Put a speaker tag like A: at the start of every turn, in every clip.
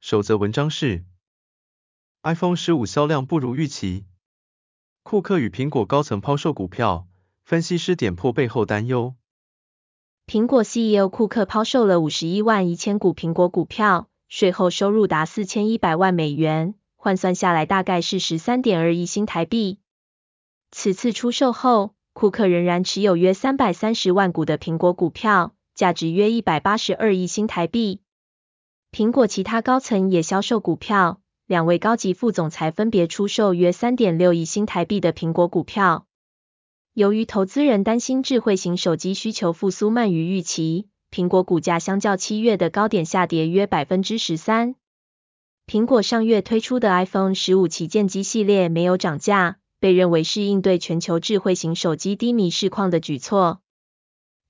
A: 首则文章是：iPhone 十五销量不如预期，库克与苹果高层抛售股票，分析师点破背后担忧。
B: 苹果 CEO 库克抛售了五十一万一千股苹果股票，税后收入达四千一百万美元，换算下来大概是十三点二亿新台币。此次出售后，库克仍然持有约三百三十万股的苹果股票，价值约一百八十二亿新台币。苹果其他高层也销售股票，两位高级副总裁分别出售约三点六亿新台币的苹果股票。由于投资人担心智慧型手机需求复苏慢于预期，苹果股价相较七月的高点下跌约百分之十三。苹果上月推出的 iPhone 十五旗舰机系列没有涨价。被认为是应对全球智慧型手机低迷市况的举措。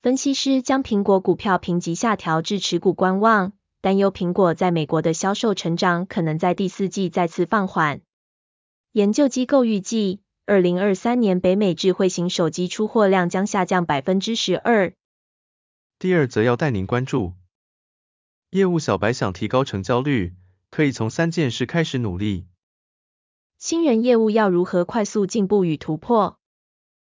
B: 分析师将苹果股票评级下调至持股观望，担忧苹果在美国的销售成长可能在第四季再次放缓。研究机构预计，二零二三年北美智慧型手机出货量将下降百分之十二。
A: 第二则要带您关注，业务小白想提高成交率，可以从三件事开始努力。
B: 新人业务要如何快速进步与突破？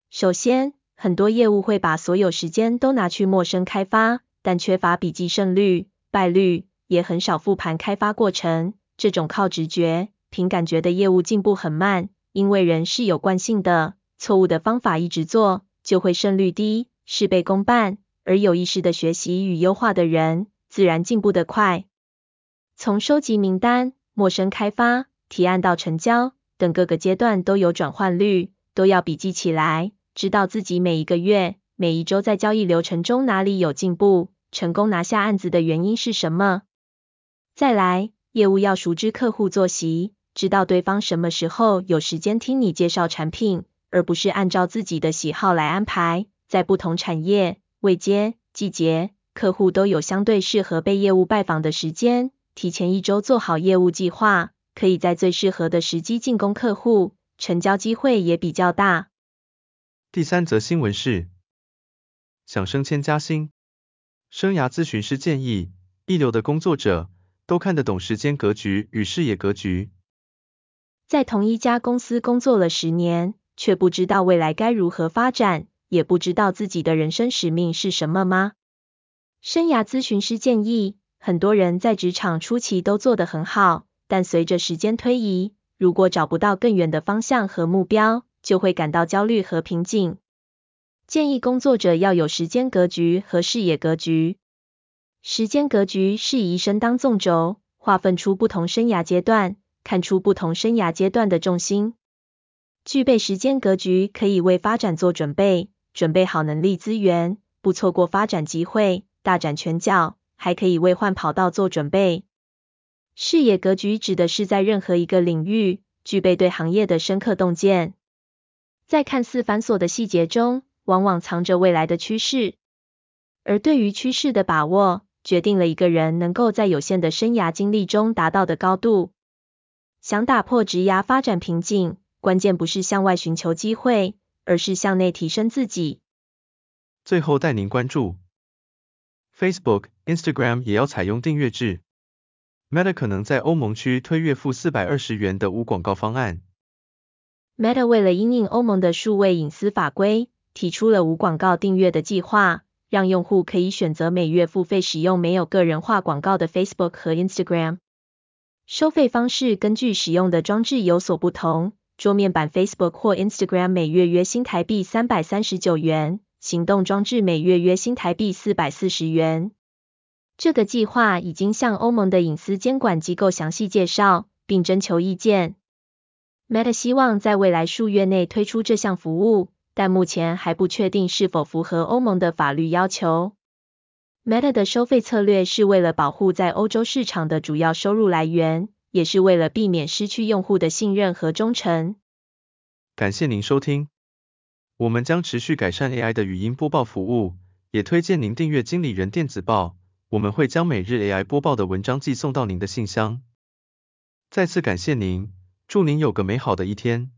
B: 首先，很多业务会把所有时间都拿去陌生开发，但缺乏笔记胜率、败率，也很少复盘开发过程。这种靠直觉、凭感觉的业务进步很慢，因为人是有惯性的，错误的方法一直做，就会胜率低，事倍功半。而有意识的学习与优化的人，自然进步得快。从收集名单、陌生开发、提案到成交等各个阶段都有转换率，都要笔记起来，知道自己每一个月、每一周在交易流程中哪里有进步，成功拿下案子的原因是什么。再来，业务要熟知客户作息，知道对方什么时候有时间听你介绍产品，而不是按照自己的喜好来安排。在不同产业、位阶、季节，客户都有相对适合被业务拜访的时间，提前一周做好业务计划。可以在最适合的时机进攻客户，成交机会也比较大。
A: 第三则新闻是，想升迁加薪，生涯咨询师建议，一流的工作者都看得懂时间格局与视野格局。
B: 在同一家公司工作了十年，却不知道未来该如何发展，也不知道自己的人生使命是什么吗？生涯咨询师建议，很多人在职场初期都做得很好。但随着时间推移，如果找不到更远的方向和目标，就会感到焦虑和瓶颈。建议工作者要有时间格局和视野格局。时间格局是以一生当纵轴，划分出不同生涯阶段，看出不同生涯阶段的重心。具备时间格局可以为发展做准备，准备好能力资源，不错过发展机会，大展拳脚，还可以为换跑道做准备。视野格局指的是在任何一个领域具备对行业的深刻洞见，在看似繁琐的细节中，往往藏着未来的趋势。而对于趋势的把握，决定了一个人能够在有限的生涯经历中达到的高度。想打破职涯发展瓶颈，关键不是向外寻求机会，而是向内提升自己。
A: 最后带您关注，Facebook、Instagram 也要采用订阅制。Meta 可能在欧盟区推月付四百二十元的无广告方案。
B: Meta 为了因应欧盟的数位隐私法规，提出了无广告订阅的计划，让用户可以选择每月付费使用没有个人化广告的 Facebook 和 Instagram。收费方式根据使用的装置有所不同，桌面版 Facebook 或 Instagram 每月约新台币三百三十九元，行动装置每月约新台币四百四十元。这个计划已经向欧盟的隐私监管机构详细介绍，并征求意见。Meta 希望在未来数月内推出这项服务，但目前还不确定是否符合欧盟的法律要求。Meta 的收费策略是为了保护在欧洲市场的主要收入来源，也是为了避免失去用户的信任和忠诚。
A: 感谢您收听，我们将持续改善 AI 的语音播报服务，也推荐您订阅经理人电子报，我们会将每日 AI 播报的文章寄送到您的信箱。再次感谢您，祝您有个美好的一天。